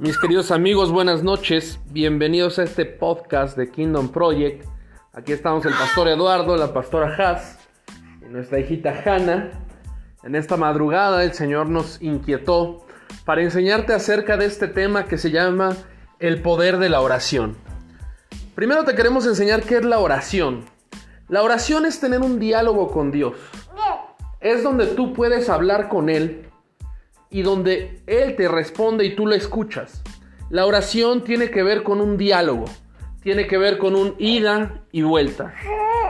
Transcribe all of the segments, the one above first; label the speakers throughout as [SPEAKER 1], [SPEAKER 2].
[SPEAKER 1] Mis queridos amigos, buenas noches. Bienvenidos a este podcast de Kingdom Project. Aquí estamos el pastor Eduardo, la pastora Haas y nuestra hijita Hannah. En esta madrugada el Señor nos inquietó para enseñarte acerca de este tema que se llama el poder de la oración. Primero te queremos enseñar qué es la oración. La oración es tener un diálogo con Dios. Es donde tú puedes hablar con Él y donde Él te responde y tú lo escuchas. La oración tiene que ver con un diálogo, tiene que ver con un ida y vuelta.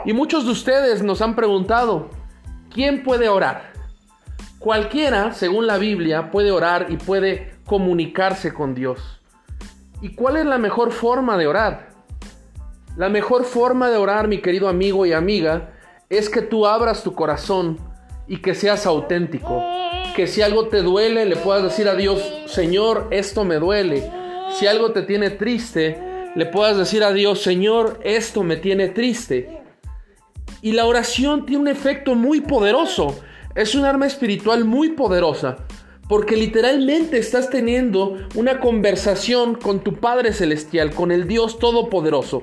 [SPEAKER 1] Y muchos de ustedes nos han preguntado, ¿quién puede orar? Cualquiera, según la Biblia, puede orar y puede comunicarse con Dios. ¿Y cuál es la mejor forma de orar? La mejor forma de orar, mi querido amigo y amiga, es que tú abras tu corazón y que seas auténtico que si algo te duele, le puedas decir a Dios, Señor, esto me duele. Si algo te tiene triste, le puedas decir a Dios, Señor, esto me tiene triste. Y la oración tiene un efecto muy poderoso. Es un arma espiritual muy poderosa. Porque literalmente estás teniendo una conversación con tu Padre Celestial, con el Dios Todopoderoso.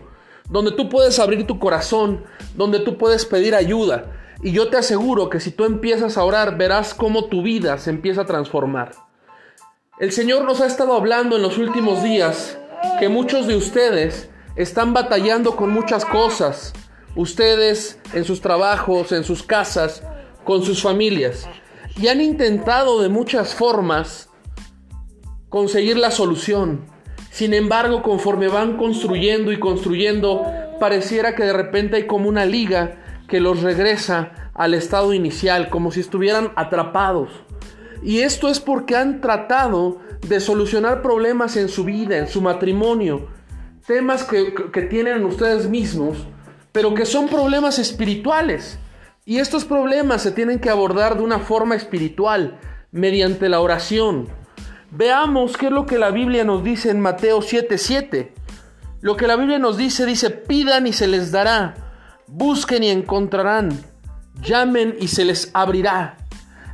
[SPEAKER 1] Donde tú puedes abrir tu corazón, donde tú puedes pedir ayuda y yo te aseguro que si tú empiezas a orar, verás cómo tu vida se empieza a transformar. El Señor nos ha estado hablando en los últimos días que muchos de ustedes están batallando con muchas cosas. Ustedes en sus trabajos, en sus casas, con sus familias. Y han intentado de muchas formas conseguir la solución. Sin embargo, conforme van construyendo y construyendo, pareciera que de repente hay como una liga que los regresa al estado inicial, como si estuvieran atrapados. Y esto es porque han tratado de solucionar problemas en su vida, en su matrimonio, temas que, que tienen ustedes mismos, pero que son problemas espirituales. Y estos problemas se tienen que abordar de una forma espiritual, mediante la oración. Veamos qué es lo que la Biblia nos dice en Mateo 7:7. Lo que la Biblia nos dice, dice, pidan y se les dará Busquen y encontrarán. Llamen y se les abrirá.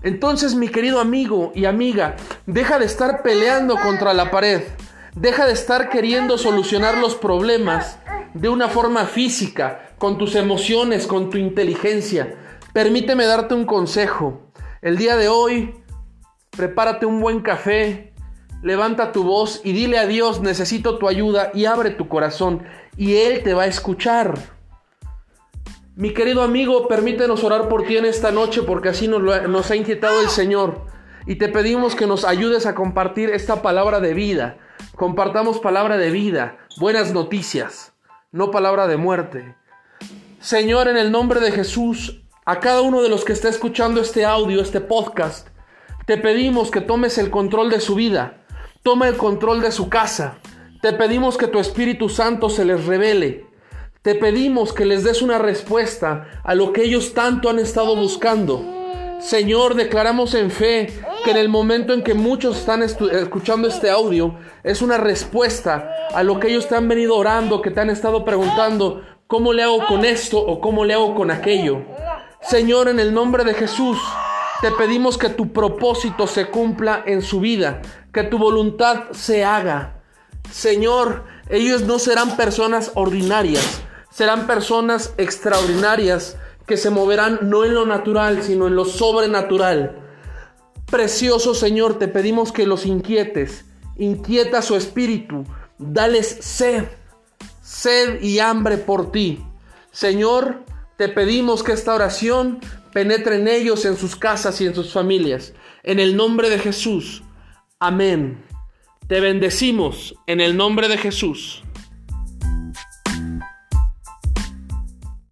[SPEAKER 1] Entonces, mi querido amigo y amiga, deja de estar peleando contra la pared. Deja de estar queriendo solucionar los problemas de una forma física, con tus emociones, con tu inteligencia. Permíteme darte un consejo. El día de hoy, prepárate un buen café, levanta tu voz y dile a Dios, necesito tu ayuda y abre tu corazón y Él te va a escuchar. Mi querido amigo, permítenos orar por ti en esta noche porque así nos, ha inquietado el Señor. Y te pedimos que nos ayudes a compartir esta palabra de vida. Compartamos palabra de vida, buenas noticias, no palabra de muerte. Señor, en el nombre de Jesús, a cada uno de los que está escuchando este audio, este podcast, te pedimos que tomes el control de su vida, toma el control de su casa. Te pedimos que tu Espíritu Santo se les revele te pedimos que les des una respuesta a lo que ellos tanto han estado buscando. Señor, declaramos en fe que en el momento en que muchos están escuchando este audio, es una respuesta a lo que ellos te han venido orando, que te han estado preguntando, ¿cómo le hago con esto o cómo le hago con aquello? Señor, en el nombre de Jesús, te pedimos que tu propósito se cumpla en su vida, que tu voluntad se haga. Señor, ellos no serán personas ordinarias, serán personas extraordinarias que se moverán no en lo natural, sino en lo sobrenatural. Precioso Señor, te pedimos que los inquietes, inquieta su espíritu, dales sed, sed y hambre por ti. Señor, te pedimos que esta oración penetre en ellos, en sus casas y en sus familias. En el nombre de Jesús. Amén. Te bendecimos en el nombre de Jesús.